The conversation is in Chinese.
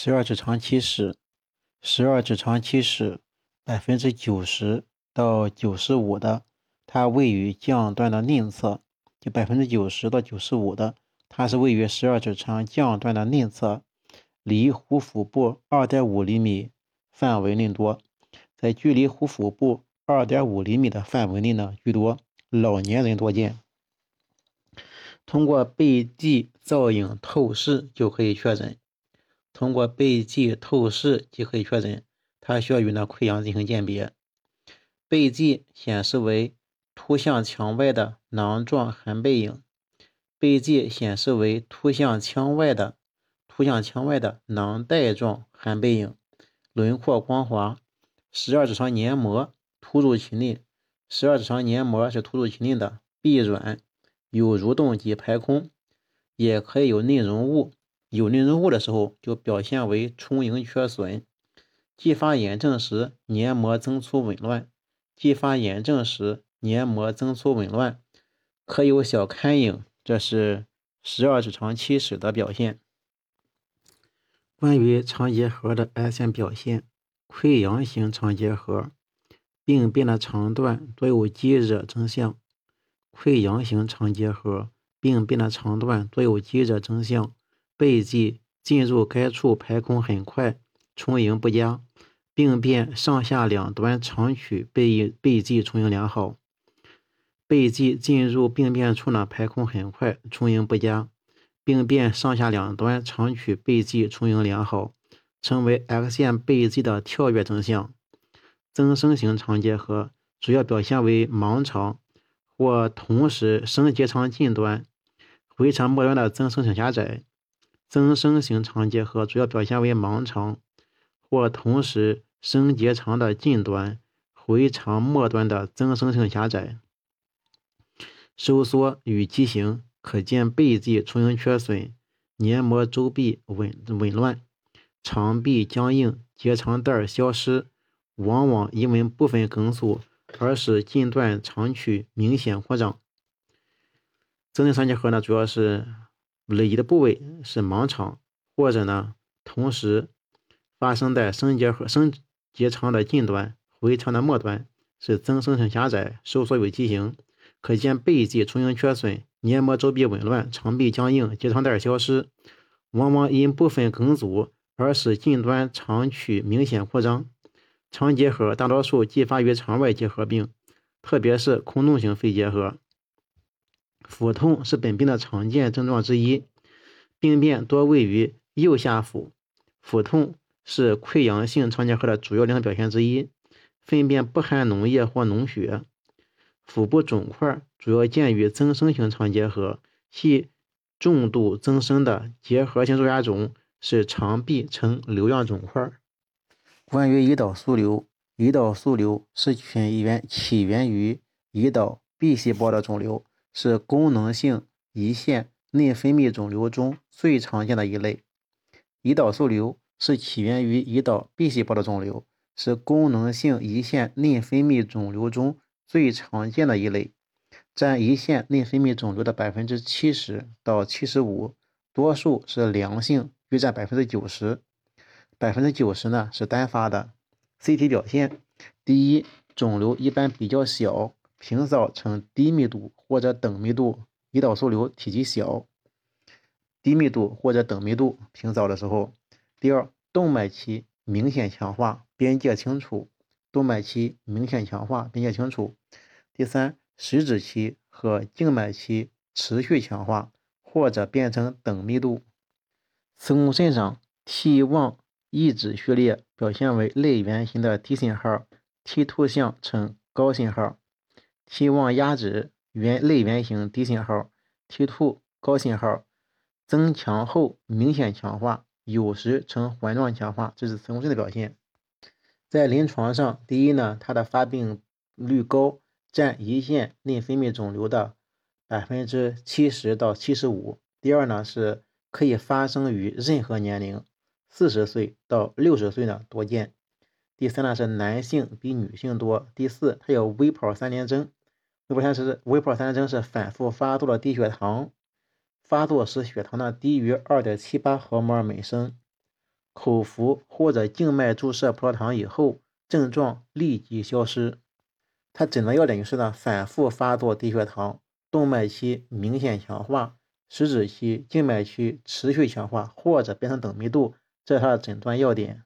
十二指肠起始，十二指肠起始百分之九十到九十五的，它位于降段的内侧，就百分之九十到九十五的，它是位于十二指肠降段的内侧，离壶腹部二点五厘米范围内多，在距离壶腹部二点五厘米的范围内呢居多，老年人多见。通过背迹造影透视就可以确诊。通过背迹透视即可以确诊，它需要与那溃疡进行鉴别。背迹显示为凸向墙外的囊状含背影，背迹显示为凸向腔外的凸向腔外的囊袋状含背影，轮廓光滑，十二指肠黏膜突入其内，十二指肠黏膜是突入其内的，壁软，有蠕动及排空，也可以有内容物。有内容物的时候，就表现为充盈缺损；继发炎症时，黏膜增粗紊乱；继发炎症时，黏膜增粗紊乱，可有小龛影。这是十二指肠憩室的表现。关于肠结核的癌前表现，溃疡型肠结核，病变的肠段多有积热征象。溃疡型肠结核，病变的肠段多有积热征象。背迹进入该处排空很快，充盈不佳，病变上下两端长曲背背迹充盈良好。背迹进入病变处呢排空很快，充盈不佳，病变上下两端长曲背迹充盈良好，称为 X 线背迹的跳跃征象。增生型肠结核主要表现为盲肠或同时升结肠近端、回肠末端的增生性狭窄。增生型肠结核主要表现为盲肠或同时升结肠的近端、回肠末端的增生性狭窄。收缩与畸形可见背迹充盈缺损，黏膜周壁紊紊乱，肠壁僵硬，结肠袋消失，往往因为部分梗阻而使近段肠曲明显扩张。增生肠结核呢，主要是。累积的部位是盲肠，或者呢，同时发生在升结核、升结肠的近端、回肠的末端，是增生性狭窄、收缩有畸形，可见背迹充盈缺损，黏膜周壁紊乱，肠壁僵硬，结肠袋消失，往往因部分梗阻而使近端肠曲明显扩张。肠结核大多数继发于肠外结核病，特别是空洞型肺结核。腹痛是本病的常见症状之一，病变多位于右下腹。腹痛是溃疡性肠结核的主要临床表现之一，粪便不含脓液或脓血。腹部肿块主要见于增生型肠结核，系重度增生的结核性肉芽肿是肠壁呈瘤样肿块。关于胰岛素瘤，胰岛素瘤是起源起源于胰岛 B 细胞的肿瘤。是功能性胰腺内分泌肿瘤中最常见的一类。胰岛素瘤是起源于胰岛 B 细胞的肿瘤，是功能性胰腺内分泌肿瘤中最常见的一类，占胰腺内分泌肿瘤的百分之七十到七十五，多数是良性，约占百分之九十。百分之九十呢是单发的。CT 表现：第一，肿瘤一般比较小。平扫呈低密度或者等密度，胰岛素瘤体积小，低密度或者等密度平扫的时候，第二动脉期明显强化，边界清楚，动脉期明显强化，边界清楚。第三实质期和静脉期持续强化或者变成等密度。磁共振上 T1 抑制序列表现为类圆形的低信号，T2 项呈高信号。T1 压制圆类圆形低信号，T2 高信号，增强后明显强化，有时呈环状强化，这是磁共振的表现。在临床上，第一呢，它的发病率高，占胰腺内分泌肿瘤的百分之七十到七十五。第二呢，是可以发生于任何年龄，四十岁到六十岁呢多见。第三呢是男性比女性多。第四，它有微泡三联征。微泡三是微泡三征是反复发作的低血糖，发作时血糖呢低于二点七八毫摩尔每升。口服或者静脉注射葡萄糖以后，症状立即消失。它诊断要点就是呢，反复发作低血糖，动脉期明显强化，食指期、静脉区持续强化或者变成等密度，这是它的诊断要点。